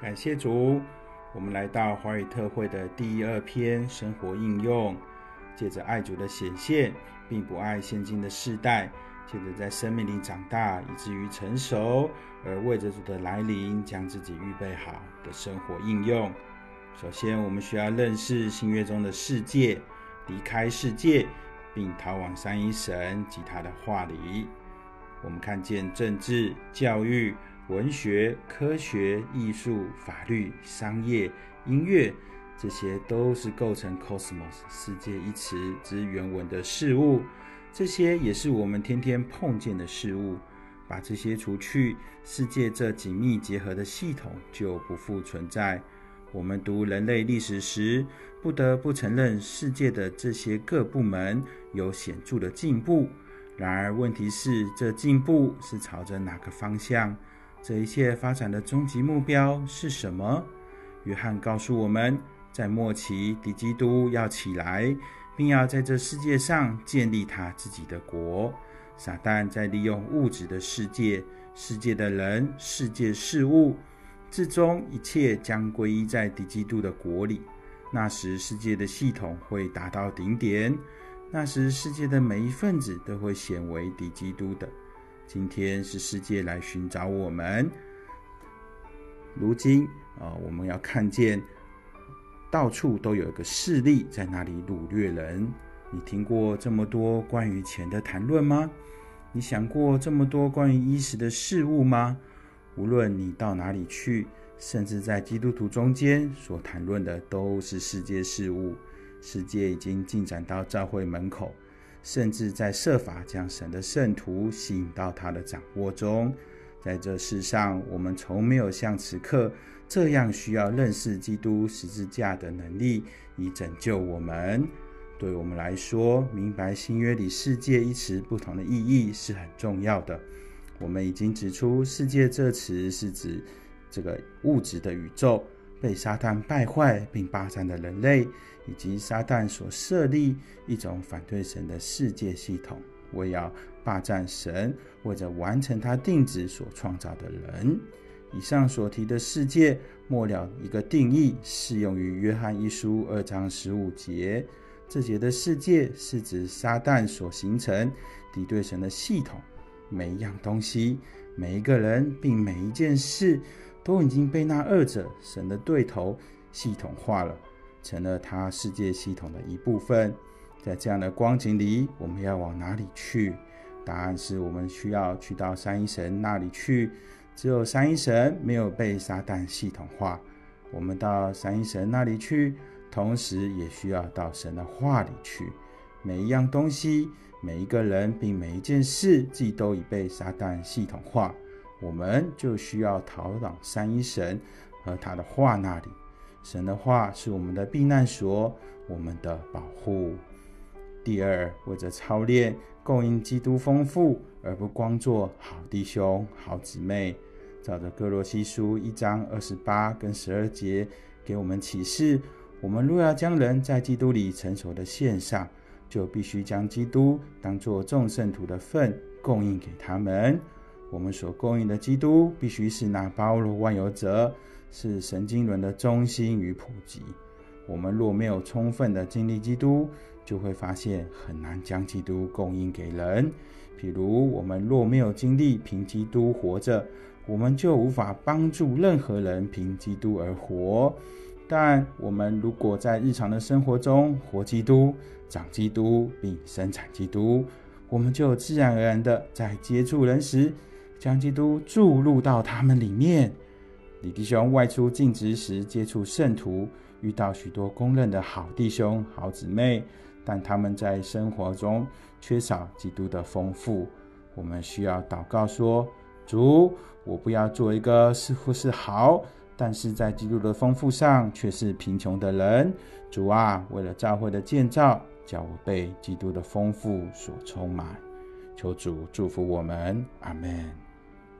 感谢主，我们来到华语特会的第二篇生活应用，借着爱主的显现，并不爱现今的世代，借着在生命里长大，以至于成熟，而为着主的来临，将自己预备好的生活应用。首先，我们需要认识新约中的世界，离开世界，并逃往三一神及他的话里。我们看见政治、教育。文学、科学、艺术、法律、商业、音乐，这些都是构成 “cosmos” 世界一词之原文的事物。这些也是我们天天碰见的事物。把这些除去，世界这紧密结合的系统就不复存在。我们读人类历史时，不得不承认世界的这些各部门有显著的进步。然而，问题是这进步是朝着哪个方向？这一切发展的终极目标是什么？约翰告诉我们，在末期，敌基督要起来，并要在这世界上建立他自己的国。撒旦在利用物质的世界、世界的人、世界事物，最终一切将归依在敌基督的国里。那时，世界的系统会达到顶点；那时，世界的每一份子都会显为敌基督的。今天是世界来寻找我们。如今啊，我们要看见到处都有一个势力在那里掳掠人。你听过这么多关于钱的谈论吗？你想过这么多关于衣食的事物吗？无论你到哪里去，甚至在基督徒中间所谈论的都是世界事物。世界已经进展到教会门口。甚至在设法将神的圣徒吸引到他的掌握中，在这世上，我们从没有像此刻这样需要认识基督十字架的能力，以拯救我们。对我们来说，明白新约里“世界”一词不同的意义是很重要的。我们已经指出，“世界”这词是指这个物质的宇宙。被撒旦败坏并霸占的人类，以及撒旦所设立一种反对神的世界系统，为要霸占神，或者完成他定旨所创造的人。以上所提的世界，末了一个定义，适用于约翰一书二章十五节。这节的世界是指撒旦所形成敌对神的系统，每一样东西，每一个人，并每一件事。都已经被那二者神的对头系统化了，成了他世界系统的一部分。在这样的光景里，我们要往哪里去？答案是我们需要去到三一神那里去。只有三一神没有被撒旦系统化，我们到三一神那里去，同时也需要到神的话里去。每一样东西、每一个人，并每一件事，既都已被撒旦系统化。我们就需要逃往三一神和他的话那里。神的话是我们的避难所，我们的保护。第二，为着操练供应基督丰富，而不光做好弟兄、好姊妹。照着哥罗西书一章二十八跟十二节给我们启示：我们若要将人在基督里成熟的献上，就必须将基督当作众圣徒的份供应给他们。我们所供应的基督必须是那包罗万有者，是神经轮的中心与普及。我们若没有充分的经历基督，就会发现很难将基督供应给人。譬如，我们若没有经历凭基督活着，我们就无法帮助任何人凭基督而活。但我们如果在日常的生活中活基督、长基督并生产基督，我们就自然而然的在接触人时。将基督注入到他们里面。李弟兄外出尽职时，接触圣徒，遇到许多公认的好弟兄、好姊妹，但他们在生活中缺少基督的丰富。我们需要祷告说：“主，我不要做一个似乎是好，但是在基督的丰富上却是贫穷的人。主啊，为了教会的建造，叫我被基督的丰富所充满。求主祝福我们，阿门。”